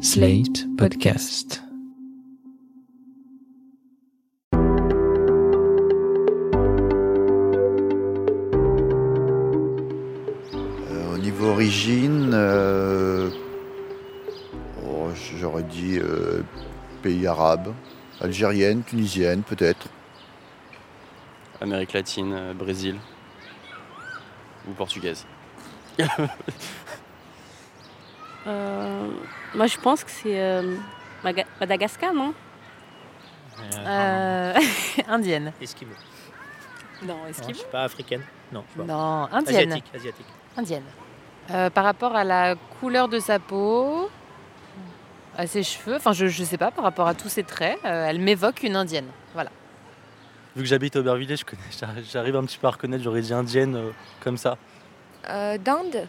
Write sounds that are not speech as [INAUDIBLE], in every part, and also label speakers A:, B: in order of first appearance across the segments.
A: Slate Podcast.
B: Euh, au niveau origine, euh, oh, j'aurais dit euh, pays arabe, algérienne, tunisienne peut-être.
C: Amérique latine, euh, Brésil ou portugaise. [LAUGHS]
D: Euh, moi, je pense que c'est euh, Madagascar, non?
E: Euh, [LAUGHS] indienne.
F: Esquimau.
D: Non,
F: Non,
D: Esquimau.
F: je suis pas africaine. Non, je sais pas.
E: Non, indienne.
F: Asiatique, asiatique.
E: Indienne. Euh, par rapport à la couleur de sa peau, à ses cheveux, enfin je, je sais pas, par rapport à tous ses traits, euh, elle m'évoque une indienne. Voilà.
G: Vu que j'habite à Aubervilliers, je connais, j'arrive- [LAUGHS] j'arrive un petit peu à reconnaître, j'aurais dit indienne euh, comme ça.
H: Euh, D'Inde?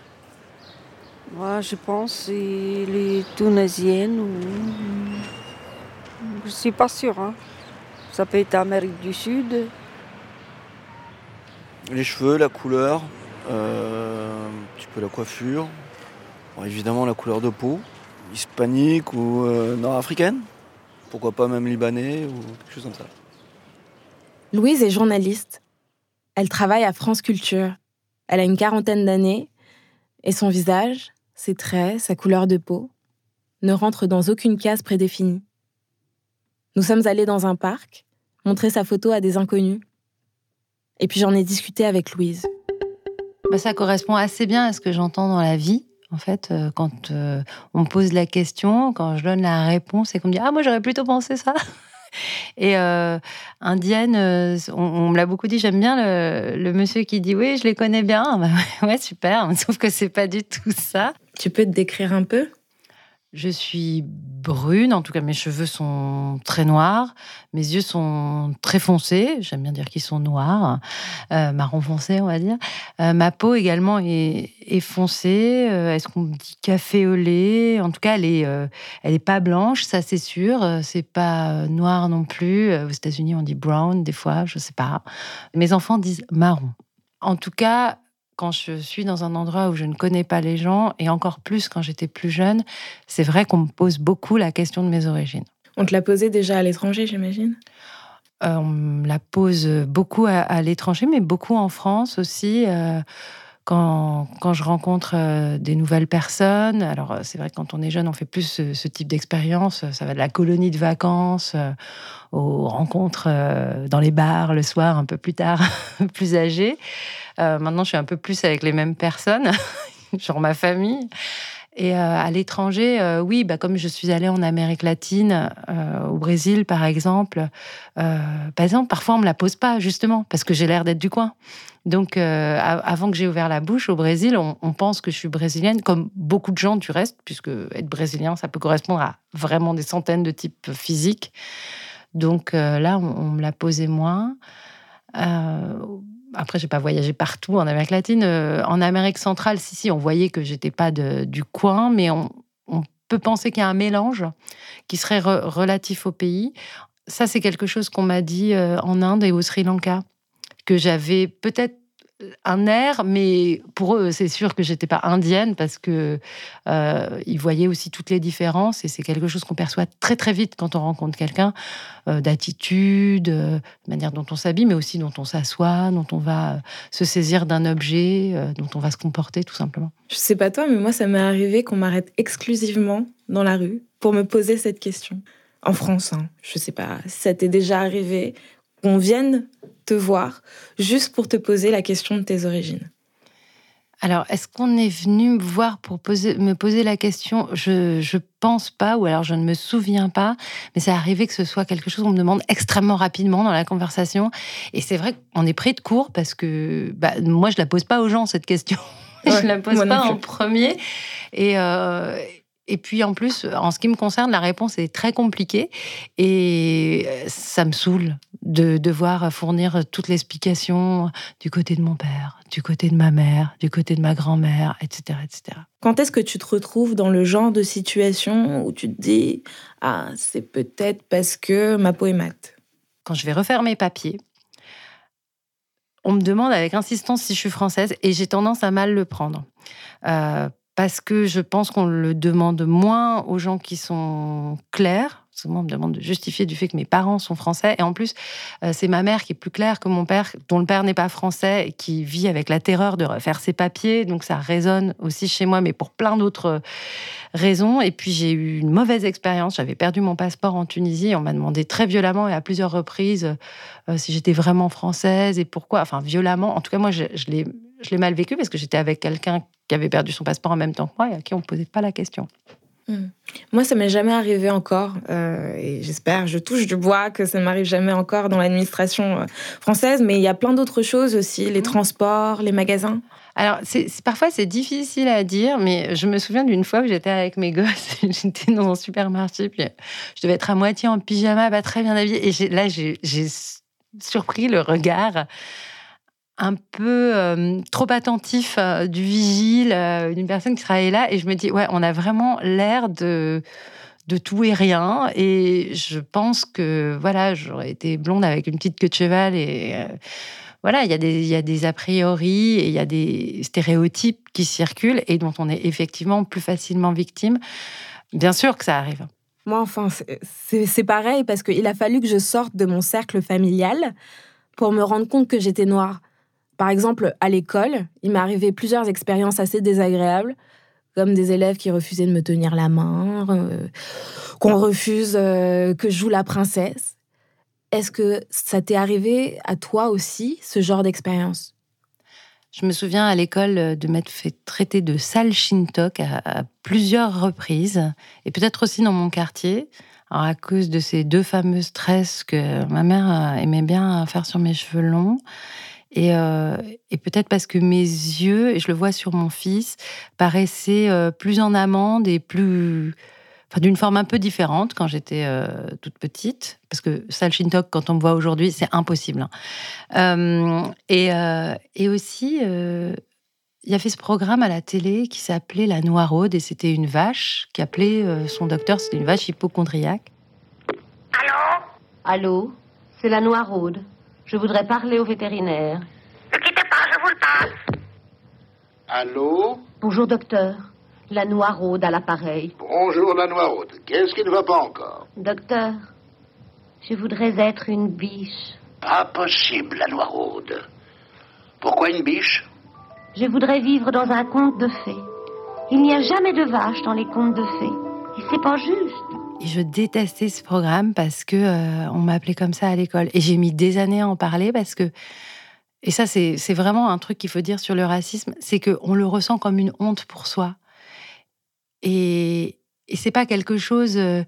D: Moi, je pense que les Tunisiennes ou. Je suis pas sûre. Hein. Ça peut être Amérique du Sud.
I: Les cheveux, la couleur, euh, un petit peu la coiffure, Bon, évidemment la couleur de peau, hispanique ou euh, nord-africaine, pourquoi pas même libanais ou quelque chose comme ça.
J: Louise est journaliste. Elle travaille à France Culture. Elle a une quarantaine d'années et son visage, ses traits, sa couleur de peau ne rentrent dans aucune case prédéfinie. Nous sommes allés dans un parc, montrer sa photo à des inconnus. Et puis j'en ai discuté avec Louise.
K: Bah, ça correspond assez bien à ce que j'entends dans la vie. En fait, euh, quand euh, on me pose la question, quand je donne la réponse et qu'on me dit Ah, moi j'aurais plutôt pensé ça. Et euh, indienne, euh, on, me l'a beaucoup dit, j'aime bien le, monsieur qui dit Oui, je les connais bien. [LAUGHS] Ouais, super. Sauf que c'est pas du tout ça.
J: Tu peux te décrire un peu?
K: Je suis brune, en tout cas mes cheveux sont très noirs, mes yeux sont très foncés, j'aime bien dire qu'ils sont noirs, euh, marron foncé on va dire. Euh, ma peau également est, foncée, euh, est-ce qu'on dit café au lait? En tout cas elle est, elle est pas blanche, ça c'est sûr, c'est pas noir non plus. Aux États-Unis on dit brown des fois, je sais pas. Mes enfants disent marron. En tout cas, quand je suis dans un endroit où je ne connais pas les gens, et encore plus quand j'étais plus jeune, c'est vrai qu'on me pose beaucoup la question de mes origines.
J: On te l'a posé déjà à l'étranger, j'imagine?
K: Euh, on me la pose beaucoup à, à l'étranger, mais beaucoup en France aussi. euh, quand, je rencontre euh, des nouvelles personnes, alors euh, c'est vrai que quand on est jeune, on fait plus ce, type d'expérience. Ça va de la colonie de vacances euh, aux rencontres euh, dans les bars le soir, un peu plus tard, [LAUGHS] plus âgé. Euh, maintenant, je suis un peu plus avec les mêmes personnes, [LAUGHS] genre ma famille. Et euh, à l'étranger, euh, oui, bah, comme je suis allée en Amérique latine, euh, au Brésil par exemple, par exemple, parfois on me la pose pas justement parce que j'ai l'air d'être du coin. Donc, avant que j'ai ouvert la bouche au Brésil, on, pense que je suis brésilienne, comme beaucoup de gens du reste, puisque être brésilien, ça peut correspondre à vraiment des centaines de types physiques. Donc là, on, me l'a posé moins. Après, j'ai pas voyagé partout en Amérique latine. Euh, en Amérique centrale, si, si, on voyait que j'étais pas de- du coin, mais on, peut penser qu'il y a un mélange qui serait re- relatif au pays. Ça, c'est quelque chose qu'on m'a dit euh, en Inde et au Sri Lanka, que j'avais peut-être un air, mais pour eux, c'est sûr que j'étais pas indienne parce que euh, ils voyaient aussi toutes les différences et c'est quelque chose qu'on perçoit très très vite quand on rencontre quelqu'un euh, d'attitude, euh, de manière dont on s'habille, mais aussi dont on s'assoit, dont on va se saisir d'un objet, dont on va se comporter tout simplement.
J: Je sais pas toi, mais moi, ça m'est arrivé qu'on m'arrête exclusivement dans la rue pour me poser cette question. En France, hein. je sais pas ça t'est déjà arrivé qu'on vienne te voir juste pour te poser la question de tes origines.
K: Alors, est-ce qu'on est venu me voir pour poser, me poser la question? Je je pense pas, ou alors je ne me souviens pas, mais c'est arrivé que ce soit quelque chose qu'on me demande extrêmement rapidement dans la conversation. Et c'est vrai qu'on est pris de court parce que bah, moi, je la pose pas aux gens cette question. [LAUGHS]
J: Ouais,
K: je la pose pas en premier. Et euh, et puis en plus, en ce qui me concerne, la réponse est très compliquée et euh, ça me saoule de devoir fournir toute l'explication du côté de mon père, du côté de ma mère, du côté de ma grand-mère, etc., etc.
J: Quand est-ce que tu te retrouves dans le genre de situation où tu te dis Ah, c'est peut-être parce que ma peau est mate?
K: Quand je vais refaire mes papiers, on me demande avec insistance si je suis française et j'ai tendance à mal le prendre. Euh, parce que je pense qu'on le demande moins aux gens qui sont clairs. Souvent, on me demande de justifier du fait que mes parents sont français. Et en plus, euh, c'est ma mère qui est plus claire que mon père, dont le père n'est pas français et qui vit avec la terreur de refaire ses papiers. Donc ça résonne aussi chez moi, mais pour plein d'autres raisons. Et puis j'ai eu une mauvaise expérience. J'avais perdu mon passeport en Tunisie. On m'a demandé très violemment et à plusieurs reprises euh, si j'étais vraiment française et pourquoi. Enfin, violemment. En tout cas, moi, je, je l'ai mal vécu parce que j'étais avec quelqu'un qui avait perdu son passeport en même temps que moi et à qui on ne posait pas la question.
J: Hmm. Moi, ça m'est jamais arrivé encore, euh, et j'espère, je touche du bois que ça m'arrive jamais encore dans l'administration euh, française. Mais il y a plein d'autres choses aussi, les hmm. transports, les magasins.
K: Alors, c'est, parfois c'est difficile à dire, mais je me souviens d'une fois où j'étais avec mes gosses, [LAUGHS] j'étais dans un supermarché, puis je devais être à moitié en pyjama, pas très bien habillée, et là j'ai surpris le regard un peu euh, trop attentif euh, du vigile, euh, d'une personne qui travaillait là. Et je me dis, ouais, on a vraiment l'air de, de tout et rien. Et je pense que, voilà, j'aurais été blonde avec une petite queue de cheval. Et voilà, il y, a des, y a des a priori et il y a des stéréotypes qui circulent et dont on est effectivement plus facilement victime. Bien sûr que ça arrive.
J: Moi, enfin, c'est pareil parce qu'il a fallu que je sorte de mon cercle familial pour me rendre compte que j'étais noire. Par exemple, à l'école, il m'est arrivé plusieurs expériences assez désagréables, comme des élèves qui refusaient de me tenir la main, euh, qu'on refuse euh, que je joue la princesse. Est-ce que ça t'est arrivé à toi aussi, ce genre d'expérience?
K: Je me souviens à l'école de m'être fait traiter de sale shintok à, plusieurs reprises, et peut-être aussi dans mon quartier, à cause de ces deux fameuses tresses que ma mère aimait bien faire sur mes cheveux longs. Euh, et, peut-être parce que mes yeux, et je le vois sur mon fils, paraissaient euh, plus en amande et plus. Enfin, d'une forme un peu différente quand j'étais euh, toute petite. Parce que Sal Shintok, quand on me voit aujourd'hui, c'est impossible. Hein. et, et, aussi, il y avait ce programme à la télé qui s'appelait La Noiraude, et c'était une vache qui appelait son docteur, c'était une vache hypochondriaque.
H: Allô? Allô? C'est la Noiraude. Je voudrais parler au vétérinaire.
L: Ne quittez pas, je vous le passe.
M: Allô
H: Bonjour, docteur. La noiraude à l'appareil.
M: Bonjour, la noiraude. Qu'est-ce qui ne va pas encore
H: Docteur, je voudrais être une biche.
M: Pas possible, la noiraude. Pourquoi une biche
H: Je voudrais vivre dans un conte de fées. Il n'y a jamais de vache dans les contes de fées. Et c'est pas juste.
K: Je détestais ce programme parce que euh, m'appelait comme ça à l'école. Et j'ai mis des années à en parler parce que, et ça c'est vraiment un truc qu'il faut dire sur le racisme, c'est qu'on le ressent comme une honte pour soi. Et, et c'est pas quelque chose euh,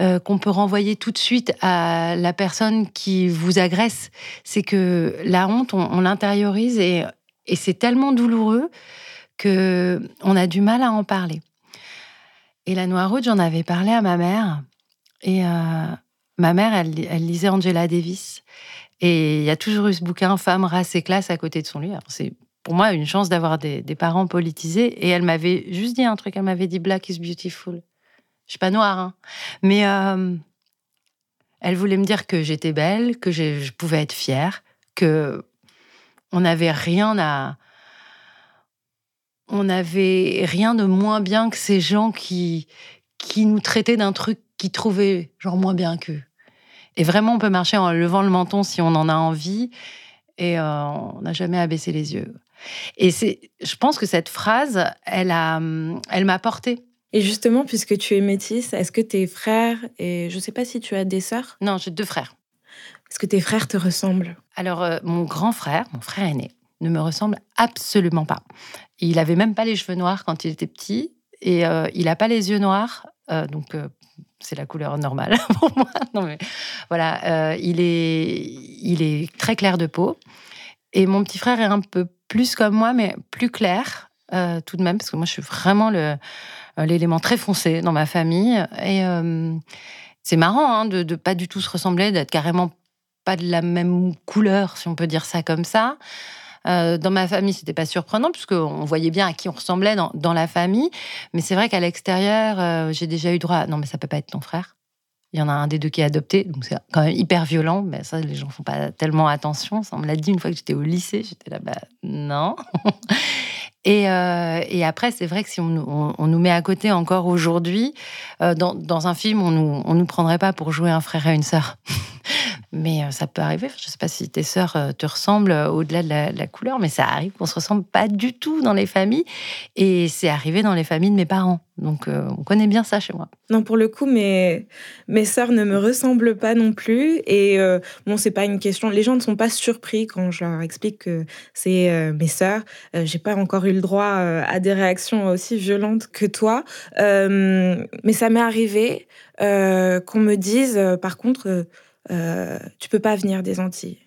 K: euh, qu'on peut renvoyer tout de suite à la personne qui vous agresse. C'est que la honte, on, on l'intériorise et, et c'est tellement douloureux que on a du mal à en parler. Et la Noiraude, j'en avais parlé à ma mère. Et euh, ma mère, elle, lisait Angela Davis. Et il y a toujours eu ce bouquin Femme, race et classe à côté de son lit. C'est pour moi une chance d'avoir des, parents politisés. Et elle m'avait juste dit un truc. Elle m'avait dit Black is beautiful. Je suis pas noire, hein. mais euh, elle voulait me dire que j'étais belle, que je, je, pouvais être fière, que on n'avait rien à on n'avait rien de moins bien que ces gens qui, qui nous traitaient d'un truc qu'ils trouvaient genre moins bien qu'eux. Et vraiment, on peut marcher en levant le menton si on en a envie, et euh, on n'a jamais à baisser les yeux. Et c'est, je pense que cette phrase, elle a, elle m'a portée.
J: Et justement, puisque tu es métisse, est-ce que tes frères et je ne sais pas si tu as des sœurs?
K: Non, j'ai deux frères.
J: Est-ce que tes frères te ressemblent?
K: Alors, euh, mon grand frère, mon frère aîné, ne me ressemble absolument pas. Il avait même pas les cheveux noirs quand il était petit et euh, il n'a pas les yeux noirs, euh, donc euh, c'est la couleur normale [LAUGHS] pour moi. Voilà, il est très clair de peau et mon petit frère est un peu plus comme moi, mais plus clair tout de même parce que moi je suis vraiment l'élément très foncé dans ma famille et c'est marrant hein, de, de pas du tout se ressembler, d'être carrément pas de la même couleur, si on peut dire ça comme ça. Euh, dans ma famille, c'était pas surprenant puisqu'on voyait bien à qui on ressemblait dans, la famille. Mais c'est vrai qu'à l'extérieur, euh, j'ai déjà eu droit. Non, mais ça peut pas être ton frère. Il y en a un des deux qui est adopté, donc c'est quand même hyper violent. Mais ça, les gens font pas tellement attention. Ça, on me l'a dit une fois que j'étais au lycée. J'étais là, bah non. [LAUGHS] Et, euh, et, après, c'est vrai que si on, nous met à côté encore aujourd'hui, dans, dans, un film, on nous, on nous prendrait pas pour jouer un frère et une sœur. [LAUGHS] mais euh, ça peut arriver. Je ne sais pas si tes sœurs euh, te ressemblent euh, au-delà de la, couleur, mais ça arrive qu'on se ressemble pas du tout dans les familles. Et c'est arrivé dans les familles de mes parents. Donc on connaît bien ça chez moi.
J: Non, pour le coup, mes, mes sœurs ne me ressemblent pas non plus. Et bon, c'est pas une question. Les gens ne sont pas surpris quand je leur explique que c'est mes sœurs. J'ai pas encore eu le droit à des réactions aussi violentes que toi. mais ça m'est arrivé qu'on me dise, par contre, euh, tu peux pas venir des Antilles.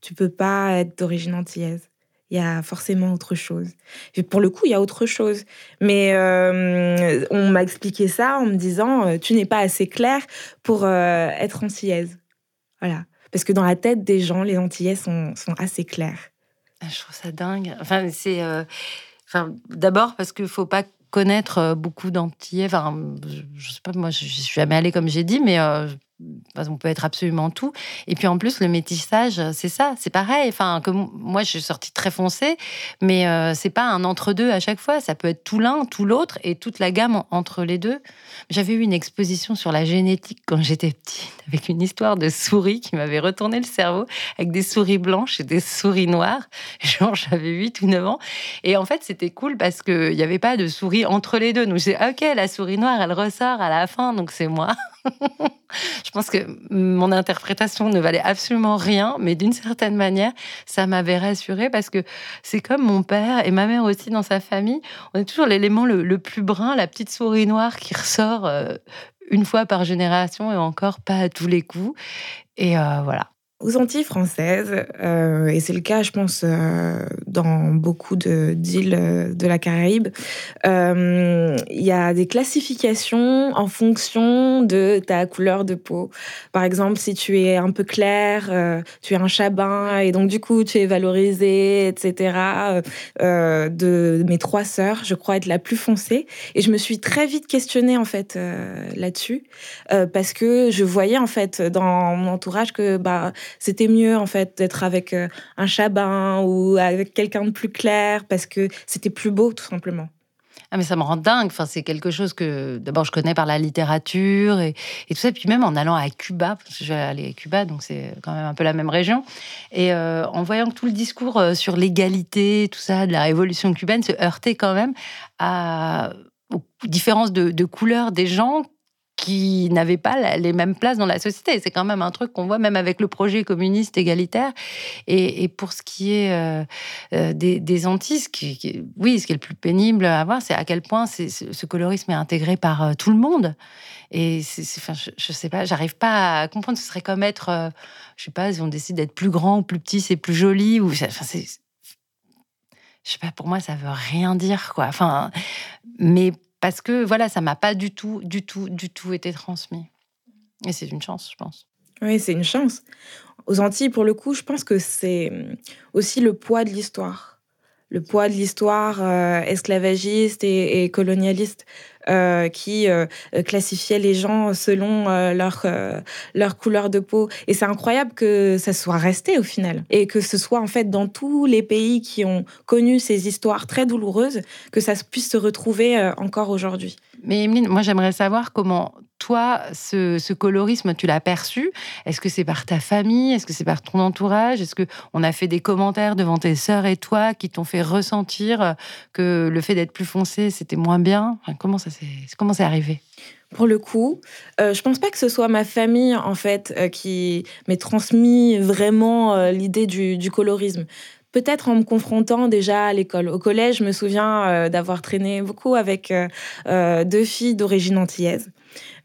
J: Tu peux pas être d'origine antillaise. Il y a forcément autre chose. Et pour le coup, il y a autre chose. Mais euh, on m'a expliqué ça en me disant euh, tu n'es pas assez claire pour être antillaise. Voilà. Parce que dans la tête des gens, les Antillais sont, assez clairs.
K: Ah, je trouve ça dingue. Enfin, c'est. D'abord parce qu'il faut pas connaître beaucoup d'Antillais. Enfin, je, sais pas, moi, je, suis jamais allée comme j'ai dit, mais on peut être absolument tout. Et puis en plus, le métissage, c'est ça, c'est pareil. Enfin, moi, je suis sortie très foncée, mais euh, c'est pas un entre-deux à chaque fois. Ça peut être tout l'un, tout l'autre et toute la gamme entre les deux. J'avais eu une exposition sur la génétique quand j'étais petite, avec une histoire de souris qui m'avait retourné le cerveau, avec des souris blanches et des souris noires. [LAUGHS] Genre, j'avais 8 ou 9 ans. Et en fait, c'était cool parce qu'il n'y avait pas de souris entre les deux. Donc, j'ai OK, la souris noire, elle ressort à la fin, donc c'est moi. [LAUGHS] [LAUGHS] je pense que mon interprétation ne valait absolument rien, mais d'une certaine manière, ça m'avait rassurée parce que c'est comme mon père et ma mère aussi dans sa famille. On est toujours l'élément le, plus brun, la petite souris noire qui ressort euh, une fois par génération et encore pas à tous les coups. Et euh, voilà
J: aux Antilles françaises, euh, et c'est le cas, je pense, euh, dans beaucoup d'îles euh, de la Caraïbe, il y a des classifications en fonction de ta couleur de peau. Par exemple, si tu es un peu clair, tu es un chabin, et donc du coup, tu es valorisé, etc. de mes trois sœurs, je crois être la plus foncée. Et je me suis très vite questionnée, en fait, là-dessus, parce que je voyais, en fait, dans mon entourage que, bah, c'était mieux en fait d'être avec euh, un chabin ou avec quelqu'un de plus clair parce que c'était plus beau tout simplement.
K: Ah mais ça me rend dingue. Enfin, c'est quelque chose que d'abord je connais par la littérature et, tout ça. Puis même en allant à Cuba, parce que je vais aller à Cuba, donc c'est quand même un peu la même région. Et euh, en voyant que tout le discours euh, sur l'égalité, tout ça, de la révolution cubaine se heurtait quand même à aux différences de, de couleur des gens qui n'avaient pas les mêmes places dans la société. C'est quand même un truc qu'on voit même avec le projet communiste égalitaire. Et, pour ce qui est euh, euh, des, Antilles, ce qui, oui, ce qui est le plus pénible à voir, c'est à quel point ce colorisme est intégré par euh, tout le monde. Et enfin, je, ne sais pas, j'arrive pas à comprendre. Ce serait comme être, je sais pas, si on décide d'être plus grand ou plus petit, c'est plus joli. Ou, enfin, c'est, je sais pas, pour moi, ça veut rien dire, quoi. Enfin, mais parce que voilà, ça m'a pas du tout, du tout, du tout été transmis. Et c'est une chance, je pense.
J: Oui, c'est une chance. Aux Antilles, pour le coup, je pense que c'est aussi le poids de l'histoire. Le poids de l'histoire euh, esclavagiste et colonialiste. Euh, qui euh, classifiait les gens selon leur, leur couleur de peau. Et c'est incroyable que ça soit resté au final. Et que ce soit en fait dans tous les pays qui ont connu ces histoires très douloureuses, que ça puisse se retrouver encore aujourd'hui.
K: Mais Emeline, moi j'aimerais savoir comment toi, ce, colorisme, tu l'as perçu? Est-ce que c'est par ta famille? Est-ce que c'est par ton entourage? Est-ce qu'on a fait des commentaires devant tes sœurs et toi qui t'ont fait ressentir que le fait d'être plus foncé, c'était moins bien? Comment ça comment c'est arrivé?
J: Pour le coup, euh, je pense pas que ce soit ma famille en fait euh, qui m'ait transmis vraiment euh, l'idée du, colorisme. Peut-être en me confrontant déjà à l'école. Au collège, je me souviens d'avoir traîné beaucoup avec deux filles d'origine antillaise.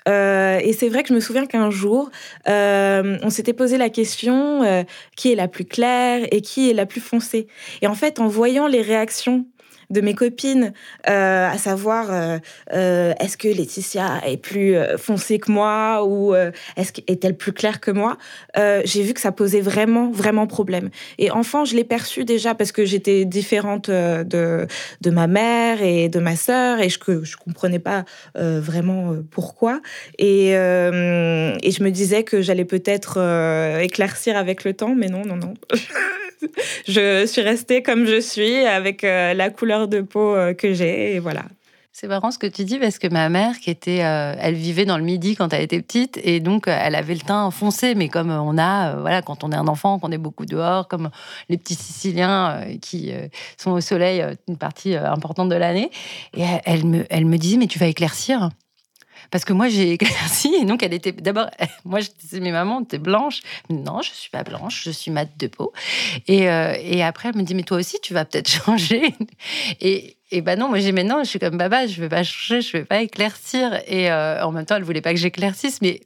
J: Et c'est vrai que je me souviens qu'un jour, on s'était posé la question qui est la plus claire et qui est la plus foncée. Et en fait, en voyant les réactions de mes copines, à savoir est-ce que Laetitia est plus foncée que moi ou est-elle plus claire que moi, j'ai vu que ça posait vraiment vraiment problème. Et enfant, je l'ai perçu déjà parce que j'étais différente de ma mère et de ma sœur et je je comprenais pas vraiment pourquoi et et je me disais que j'allais peut-être éclaircir avec le temps, mais non non non. [LAUGHS] [LAUGHS] je suis restée comme je suis, avec euh, la couleur de peau euh, que j'ai, et voilà.
K: C'est marrant ce que tu dis parce que ma mère, qui était, euh, elle vivait dans le Midi quand elle était petite et donc elle avait le teint foncé, mais comme on a, voilà, quand on est un enfant, qu'on est beaucoup dehors, comme les petits Siciliens qui sont au soleil une partie importante de l'année, et elle me, elle me disait mais tu vas éclaircir. Parce que moi, j'ai [LAUGHS] éclairci. Et donc, elle était d'abord, [LAUGHS] moi, je disais, mais maman, t'es blanche. Non, je suis pas blanche, je suis mate de peau. Et, euh, et après, elle me dit, mais toi aussi, tu vas peut-être [LAUGHS] changer. Et, et ben non, moi, j'ai mais non, je suis comme Baba, je vais pas changer, je vais pas éclaircir. Et euh, en même temps, elle voulait pas que j'éclaircisse, mais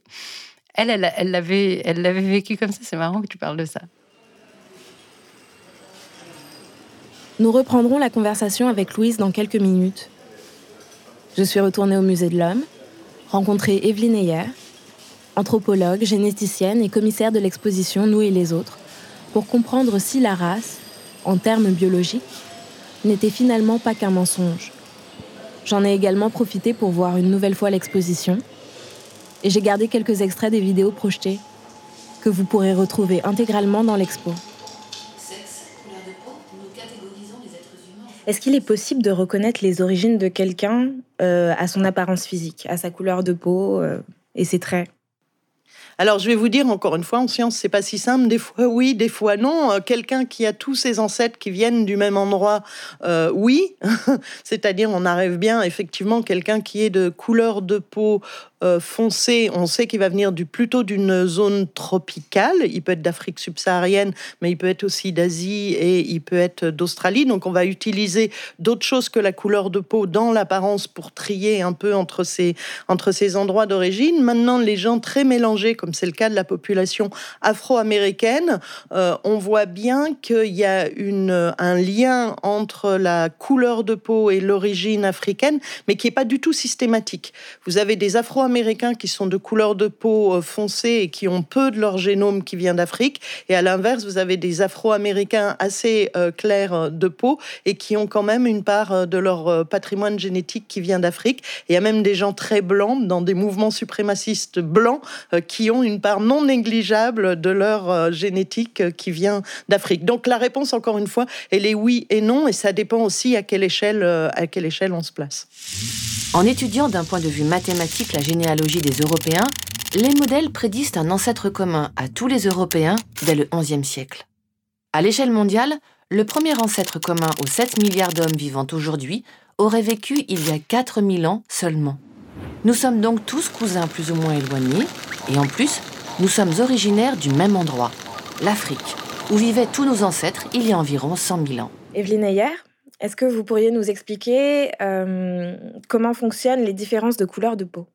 K: elle, elle l'avait elle, l'avait vécu comme ça. C'est marrant que tu parles de ça.
J: Nous reprendrons la conversation avec Louise dans quelques minutes. Je suis retournée au musée de l'homme rencontrer Evelyne Heyer, anthropologue, généticienne et commissaire de l'exposition Nous et les autres, pour comprendre si la race, en termes biologiques, n'était finalement pas qu'un mensonge. J'en ai également profité pour voir une nouvelle fois l'exposition, et j'ai gardé quelques extraits des vidéos projetées, que vous pourrez retrouver intégralement dans l'expo. Est-ce qu'il est possible de reconnaître les origines de quelqu'un euh, à son apparence physique, à sa couleur de peau euh, et ses traits?
N: Alors, je vais vous dire encore une fois, en science, c'est pas si simple. Des fois, oui, des fois, non. Euh, quelqu'un qui a tous ses ancêtres qui viennent du même endroit, oui. [LAUGHS] C'est-à-dire, on arrive bien, effectivement, quelqu'un qui est de couleur de peau euh, foncé, on sait qu'il va venir du, plutôt d'une zone tropicale. Il peut être d'Afrique subsaharienne, mais il peut être aussi d'Asie et il peut être d'Australie. Donc, on va utiliser d'autres choses que la couleur de peau dans l'apparence pour trier un peu entre ces, entre ces endroits d'origine. Maintenant, les gens très mélangés, comme c'est le cas de la population afro-américaine, euh, on voit bien qu'il y a un lien entre la couleur de peau et l'origine africaine, mais qui n'est pas du tout systématique. Vous avez des afro-américains qui sont de couleur de peau euh, foncée et qui ont peu de leur génome qui vient d'Afrique, et à l'inverse, vous avez des afro-américains assez euh, clairs de peau et qui ont quand même une part de leur patrimoine génétique qui vient d'Afrique. Il y a même des gens très blancs dans des mouvements suprémacistes blancs qui ont une part non négligeable de leur euh, génétique euh, qui vient d'Afrique. Donc la réponse, encore une fois, elle est oui et non, et ça dépend aussi à quelle échelle, euh, à quelle échelle on se place.
O: En étudiant d'un point de vue mathématique la généalogie des Européens, les modèles prédisent un ancêtre commun à tous les Européens dès le XIe siècle. À l'échelle mondiale, le premier ancêtre commun aux 7 milliards d'hommes vivant aujourd'hui aurait vécu il y a 4000 ans seulement. Nous sommes donc tous cousins plus ou moins éloignés, et en plus, nous sommes originaires du même endroit, l'Afrique, où vivaient tous nos ancêtres il y a environ 100 000 ans.
J: Evelyne Ayer, est-ce que vous pourriez nous expliquer euh, comment fonctionnent les différences de couleur de peau?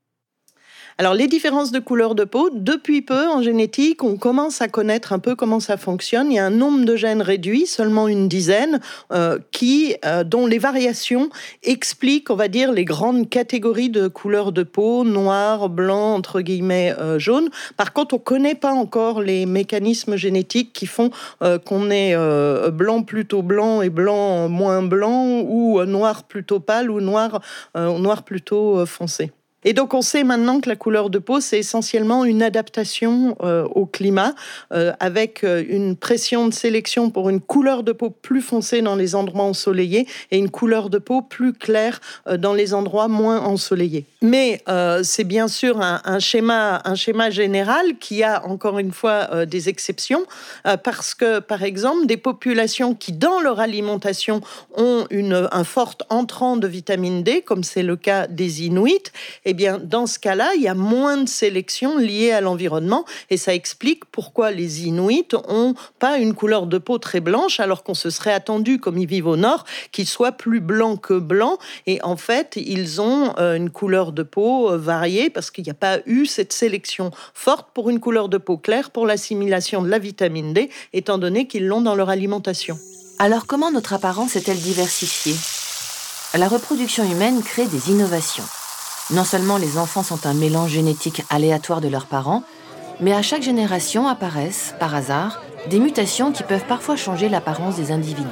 N: Alors les différences de couleur de peau, depuis peu en génétique, on commence à connaître un peu comment ça fonctionne. Il y a un nombre de gènes réduit, seulement une dizaine, euh, qui, euh, dont les variations expliquent, on va dire, les grandes catégories de couleur de peau, noir, blanc, entre guillemets, euh, jaune. Par contre, on connaît pas encore les mécanismes génétiques qui font qu'on est blanc plutôt blanc et blanc moins blanc, ou noir plutôt pâle, ou noir, noir plutôt foncé. Et donc on sait maintenant que la couleur de peau, c'est essentiellement une adaptation euh, au climat, euh, avec euh, une pression de sélection pour une couleur de peau plus foncée dans les endroits ensoleillés et une couleur de peau plus claire dans les endroits moins ensoleillés. Mais c'est bien sûr un, schéma, un schéma général qui a encore une fois des exceptions, parce que par exemple des populations qui dans leur alimentation ont une, un fort entrant de vitamine D, comme c'est le cas des Inuits, eh bien, dans ce cas-là, il y a moins de sélection liée à l'environnement et ça explique pourquoi les Inuits ont pas une couleur de peau très blanche alors qu'on se serait attendu, comme ils vivent au nord, qu'ils soient plus blancs que blancs. Et en fait, ils ont euh, une couleur de peau euh, variée parce qu'il n'y a pas eu cette sélection forte pour une couleur de peau claire pour l'assimilation de la vitamine D, étant donné qu'ils l'ont dans leur alimentation.
O: Alors comment notre apparence est-elle diversifiée? La reproduction humaine crée des innovations. Non seulement les enfants sont un mélange génétique aléatoire de leurs parents, mais à chaque génération apparaissent, par hasard, des mutations qui peuvent parfois changer l'apparence des individus.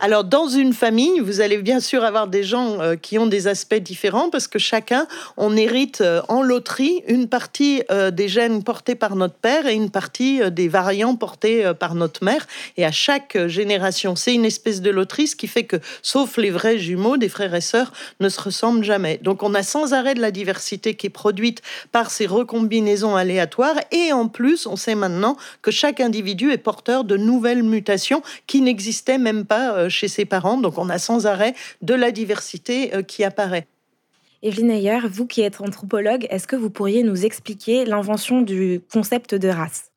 N: Alors, dans une famille, vous allez bien sûr avoir des gens euh, qui ont des aspects différents parce que chacun, on hérite euh, en loterie une partie euh, des gènes portés par notre père et une partie des variants portés par notre mère. Et à chaque génération, c'est une espèce de loterie, ce qui fait que, sauf les vrais jumeaux, des frères et sœurs ne se ressemblent jamais. Donc, on a sans arrêt de la diversité qui est produite par ces recombinaisons aléatoires. Et en plus, on sait maintenant que chaque individu est porteur de nouvelles mutations qui n'existaient même pas chez ses parents. Donc on a sans arrêt de la diversité euh, qui apparaît.
J: Evelyne Ayer, vous qui êtes anthropologue, est-ce que vous pourriez nous expliquer l'invention du concept de race?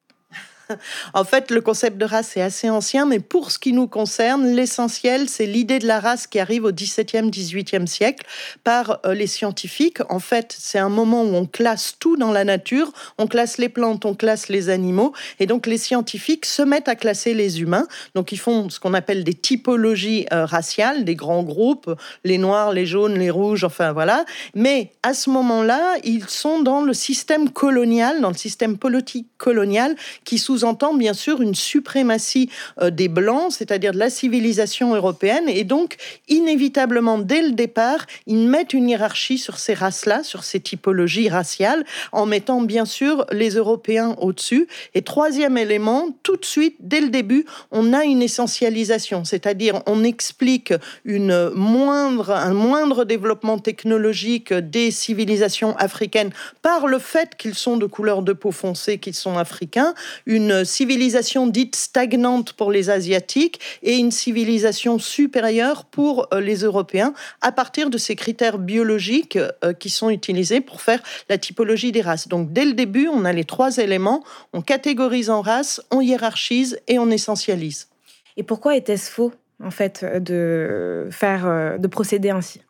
J: [LAUGHS]
N: en fait, le concept de race est assez ancien, mais pour ce qui nous concerne, l'essentiel, c'est l'idée de la race qui arrive au XVIIe, XVIIIe siècle par euh, les scientifiques. En fait, c'est un moment où on classe tout dans la nature, on classe les plantes, on classe les animaux, et donc les scientifiques se mettent à classer les humains. Donc ils font ce qu'on appelle des typologies euh, raciales, des grands groupes, les noirs, les jaunes, les rouges, enfin voilà. Mais à ce moment-là, ils sont dans le système colonial, dans le système politique colonial, qui sous entend bien sûr une suprématie euh, des Blancs, c'est-à-dire de la civilisation européenne. Et donc, inévitablement, dès le départ, ils mettent une hiérarchie sur ces races-là, sur ces typologies raciales, en mettant bien sûr les Européens au-dessus. Et troisième élément, tout de suite, dès le début, on a une essentialisation, c'est-à-dire on explique une moindre, un moindre développement technologique des civilisations africaines par le fait qu'ils sont de couleur de peau foncée, qu'ils sont africains, une civilisation dite stagnante pour les Asiatiques et une civilisation supérieure pour euh, les Européens à partir de ces critères biologiques euh, qui sont utilisés pour faire la typologie des races. Donc dès le début, on a les trois éléments, on catégorise en races, on hiérarchise et on essentialise.
J: Et pourquoi était-ce faux en fait de faire euh, de procéder ainsi?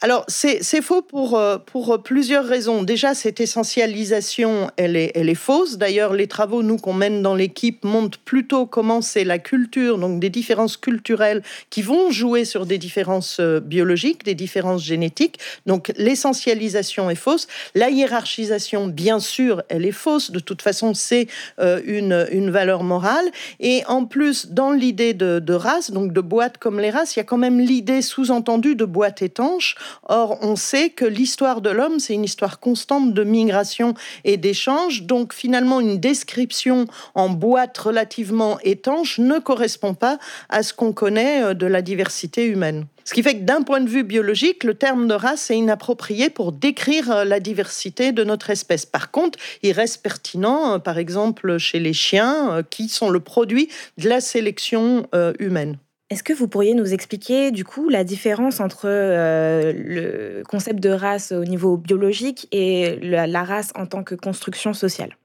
N: Alors, c'est faux pour, euh, pour plusieurs raisons. Déjà, cette essentialisation, elle est, elle est fausse. D'ailleurs, les travaux, nous, qu'on mène dans l'équipe, montrent plutôt comment c'est la culture, donc des différences culturelles qui vont jouer sur des différences euh, biologiques, des différences génétiques. Donc, l'essentialisation est fausse. La hiérarchisation, bien sûr, elle est fausse. De toute façon, c'est euh, une, une valeur morale. Et en plus, dans l'idée de, de race, donc de boîte comme les races, il y a quand même l'idée sous-entendue de boîte étanche Or, on sait que l'histoire de l'homme, c'est une histoire constante de migration et d'échange. Donc, finalement, une description en boîte relativement étanche ne correspond pas à ce qu'on connaît euh, de la diversité humaine. Ce qui fait que d'un point de vue biologique, le terme de race est inapproprié pour décrire euh, la diversité de notre espèce. Par contre, il reste pertinent, euh, par exemple, chez les chiens, qui sont le produit de la sélection humaine.
J: Est-ce que vous pourriez nous expliquer du coup la différence entre euh, le concept de race au niveau biologique et la race en tant que construction sociale?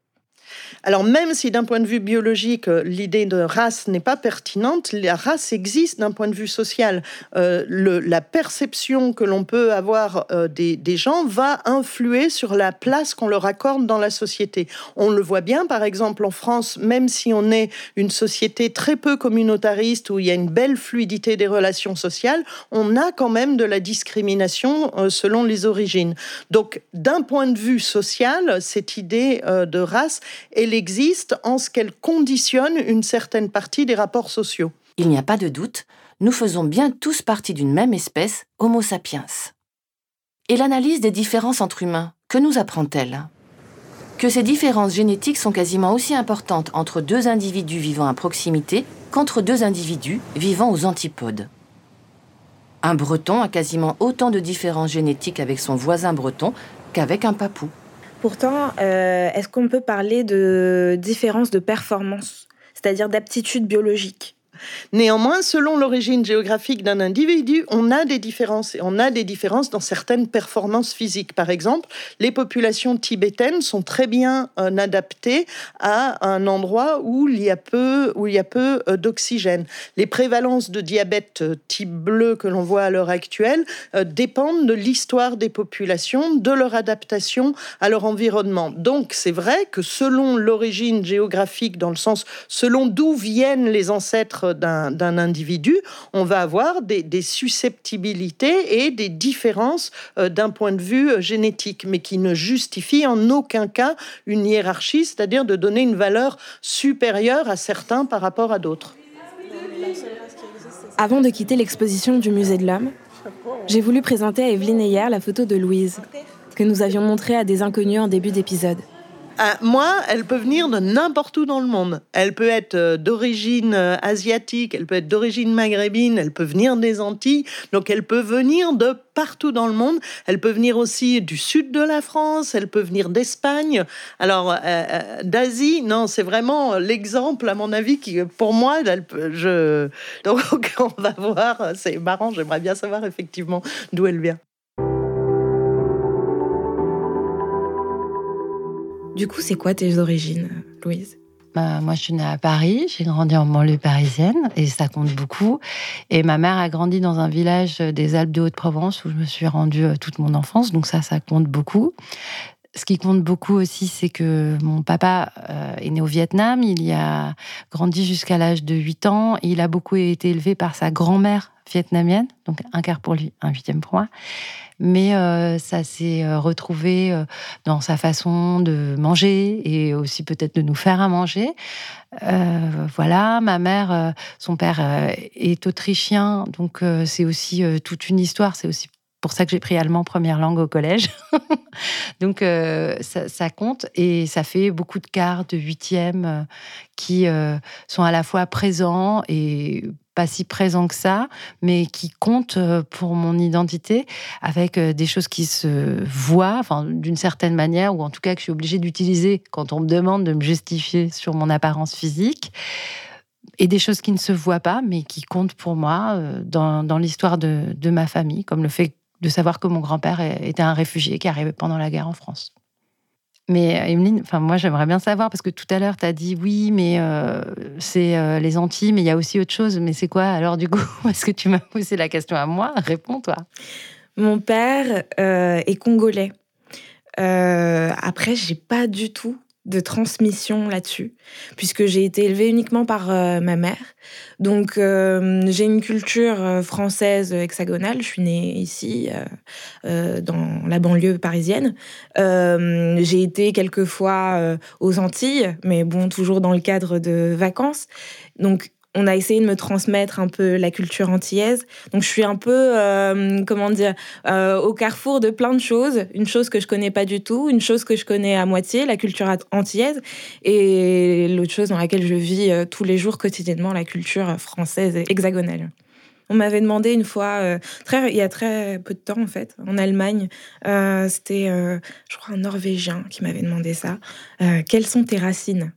N: Alors même si d'un point de vue biologique, euh, l'idée de race n'est pas pertinente, la race existe d'un point de vue social. Euh, la perception que l'on peut avoir euh, des, gens va influer sur la place qu'on leur accorde dans la société. On le voit bien, par exemple, en France, même si on est une société très peu communautariste, où il y a une belle fluidité des relations sociales, on a quand même de la discrimination selon les origines. Donc, d'un point de vue social, cette idée de race elle existe en ce qu'elle conditionne une certaine partie des rapports sociaux.
O: Il n'y a pas de doute, nous faisons bien tous partie d'une même espèce, Homo sapiens. Et l'analyse des différences entre humains, que nous apprend-elle? Que ces différences génétiques sont quasiment aussi importantes entre deux individus vivant à proximité qu'entre deux individus vivant aux antipodes. Un breton a quasiment autant de différences génétiques avec son voisin breton qu'avec un papou.
J: Pourtant, euh, est-ce qu'on peut parler de différence de performance, c'est-à-dire d'aptitude biologique?
N: Néanmoins, selon l'origine géographique d'un individu, on a des différences. Et on a des différences dans certaines performances physiques. Par exemple, les populations tibétaines sont très bien euh, adaptées à un endroit où il y a peu, où il y a peu euh, d'oxygène. Les prévalences de diabète euh, type bleu que l'on voit à l'heure actuelle dépendent de l'histoire des populations, de leur adaptation à leur environnement. Donc, c'est vrai que selon l'origine géographique, dans le sens selon d'où viennent les ancêtres être d'un individu, on va avoir des, susceptibilités et des différences euh, d'un point de vue euh, génétique, mais qui ne justifient en aucun cas une hiérarchie, c'est-à-dire de donner une valeur supérieure à certains par rapport à d'autres.
J: Avant de quitter l'exposition du Musée de l'Homme, j'ai voulu présenter à Evelyne hier la photo de Louise, que nous avions montrée à des inconnus en début d'épisode.
N: Ah, moi, elle peut venir de n'importe où dans le monde. Elle peut être euh, d'origine euh, asiatique, elle peut être d'origine maghrébine, elle peut venir des Antilles. Donc, elle peut venir de partout dans le monde. Elle peut venir aussi du sud de la France, elle peut venir d'Espagne. Alors, euh, d'Asie, non, c'est vraiment l'exemple, à mon avis, qui, pour moi, je... [LAUGHS] donc on va voir. C'est marrant, j'aimerais bien savoir effectivement d'où elle vient.
J: Du coup, c'est quoi tes origines, Louise?
K: Bah, moi, je suis née à Paris, j'ai grandi en banlieue parisienne et ça compte beaucoup. Et ma mère a grandi dans un village des Alpes de Haute-Provence où je me suis rendue euh, toute mon enfance, donc ça, ça compte beaucoup. Ce qui compte beaucoup aussi, c'est que mon papa euh, est né au Vietnam, il y a grandi jusqu'à l'âge de 8 ans, il a beaucoup été élevé par sa grand-mère vietnamienne, donc un quart pour lui, un huitième pour moi mais euh, ça s'est euh, retrouvé dans sa façon de manger et aussi peut-être de nous faire à manger. voilà, ma mère, son père est autrichien, donc c'est aussi toute une histoire. C'est aussi pour ça que j'ai pris allemand première langue au collège. [LAUGHS] donc ça, ça, compte et ça fait beaucoup de quarts, de huitièmes qui sont à la fois présents et pas si présent que ça, mais qui compte euh, pour mon identité, avec euh, des choses qui se voient, d'une certaine manière, ou en tout cas que je suis obligée d'utiliser quand on me demande de me justifier sur mon apparence physique, et des choses qui ne se voient pas, mais qui comptent pour moi euh, dans, dans l'histoire de, de ma famille, comme le fait de savoir que mon grand-père était un réfugié qui arrivait pendant la guerre en France. Mais euh, Emeline, enfin moi j'aimerais bien savoir parce que tout à l'heure tu as dit oui, mais euh, c'est euh, les Antilles, mais il y a aussi autre chose. Mais c'est quoi alors du coup? [LAUGHS] Parce que tu m'as posé la question à moi, réponds-toi.
J: Mon père est congolais. après, j'ai pas du tout de transmission là-dessus, puisque j'ai été élevée uniquement par euh, ma mère. Donc euh, j'ai une culture euh, française hexagonale. Je suis née ici, dans la banlieue parisienne. j'ai été quelques fois aux Antilles, mais bon, toujours dans le cadre de vacances. Donc on a essayé de me transmettre un peu la culture antillaise. Donc je suis un peu, euh, comment dire, euh, au carrefour de plein de choses. Une chose que je connais pas du tout, une chose que je connais à moitié, la culture antillaise, et l'autre chose dans laquelle je vis euh, tous les jours quotidiennement, la culture française hexagonale. On m'avait demandé une fois, très, il y a très peu de temps en fait, en Allemagne, c'était, je crois, un Norvégien qui m'avait demandé ça. quelles sont tes racines?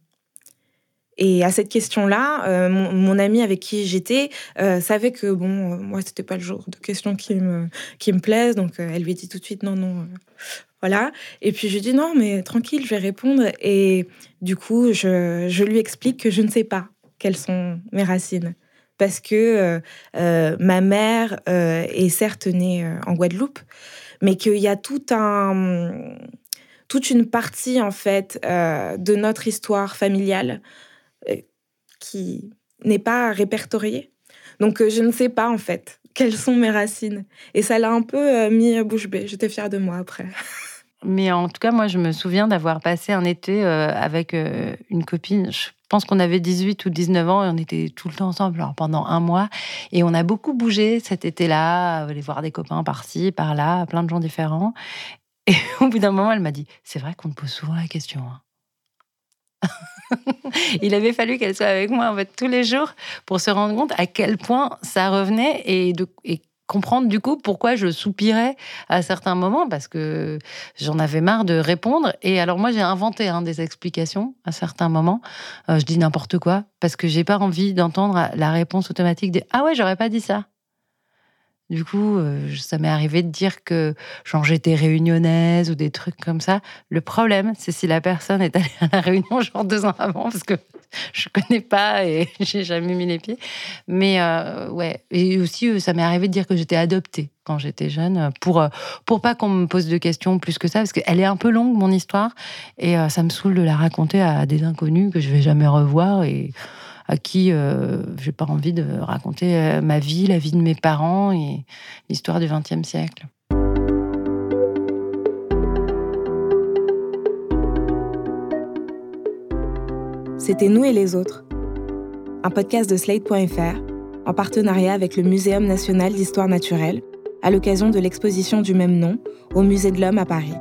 J: Et à cette question-là, euh, mon, ami avec qui j'étais euh, savait que bon, euh, moi c'était pas le genre de question qui me qui me plaise, donc elle lui dit tout de suite non non, voilà. Et puis je lui dis non mais tranquille, je vais répondre. Et du coup, je, je lui explique que je ne sais pas quelles sont mes racines parce que ma mère est certes née en Guadeloupe, mais qu'il y a tout un toute une partie en fait de notre histoire familiale qui n'est pas répertorié. Donc euh, je ne sais pas en fait quelles sont mes racines. Et ça l'a un peu euh, mis bouche bée. J'étais fière de moi après. [LAUGHS]
K: Mais en tout cas, moi, je me souviens d'avoir passé un été euh, avec une copine. Je pense qu'on avait 18 ou 19 ans et on était tout le temps ensemble pendant un mois. Et on a beaucoup bougé cet été-là, aller voir des copains par-ci, par-là, plein de gens différents. Et [LAUGHS] au bout d'un moment, elle m'a dit C'est vrai qu'on te pose souvent la question. Hein. [LAUGHS] il avait fallu qu'elle soit avec moi en fait tous les jours pour se rendre compte à quel point ça revenait et, de, comprendre du coup pourquoi je soupirais à certains moments parce que j'en avais marre de répondre. Et alors moi j'ai inventé hein, des explications à certains moments. Euh, je dis n'importe quoi parce que j'ai pas envie d'entendre la réponse automatique de ah ouais j'aurais pas dit ça. Du coup, euh, ça m'est arrivé de dire que j'étais réunionnaise ou des trucs comme ça. Le problème, c'est si la personne est allée à la réunion [LAUGHS] genre deux ans avant, parce que je connais pas et [LAUGHS] j'ai jamais mis les pieds. Mais euh, ouais, et aussi euh, ça m'est arrivé de dire que j'étais adoptée quand j'étais jeune, pour pour pas qu'on me pose de questions plus que ça, parce qu'elle est un peu longue mon histoire et ça me saoule de la raconter à des inconnus que je vais jamais revoir et à qui euh, j'ai pas envie de raconter euh, ma vie, la vie de mes parents et l'histoire du XXe siècle.
J: C'était Nous et les autres, un podcast de Slate.fr en partenariat avec le Muséum national d'histoire naturelle à l'occasion de l'exposition du même nom au Musée de l'Homme à Paris.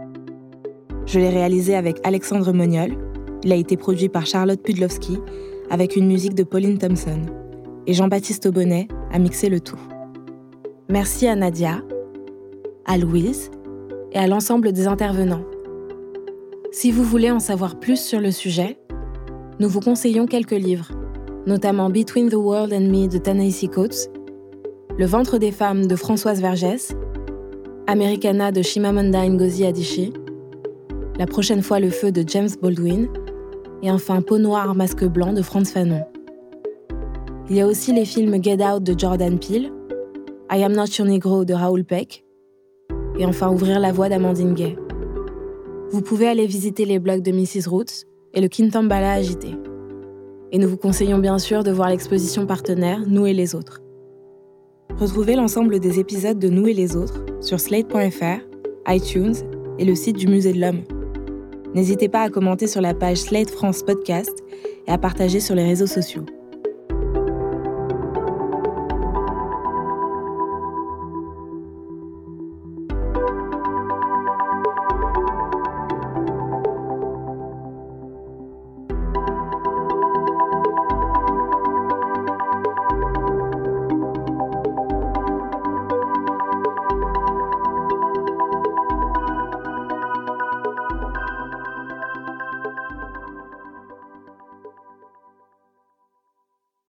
J: Je l'ai réalisé avec Alexandre Moniol. Il a été produit par Charlotte Pudlowski avec une musique de Pauline Thompson. Et Jean-Baptiste Aubonnet a mixé le tout. Merci à Nadia, à Louise et à l'ensemble des intervenants. Si vous voulez en savoir plus sur le sujet, nous vous conseillons quelques livres, notamment Between the World and Me de Tanaisi Coates, Le ventre des femmes de Françoise Vergès, Americana de Shimamanda Ngozi Adichie, La prochaine fois le feu de James Baldwin, et enfin Peau noire, masque blanc de Franz Fanon. Il y a aussi les films Get Out de Jordan Peele, I Am Not Your Negro de Raoul Peck, et enfin Ouvrir la voie d'Amandine Gay. Vous pouvez aller visiter les blogs de Mrs. Roots et le Kintambala agité. Et nous vous conseillons bien sûr de voir l'exposition partenaire Nous et les autres. Retrouvez l'ensemble des épisodes de Nous et les autres sur slate.fr, iTunes et le site du Musée de l'Homme. N'hésitez pas à commenter sur la page Slate France Podcast et à partager sur les réseaux sociaux.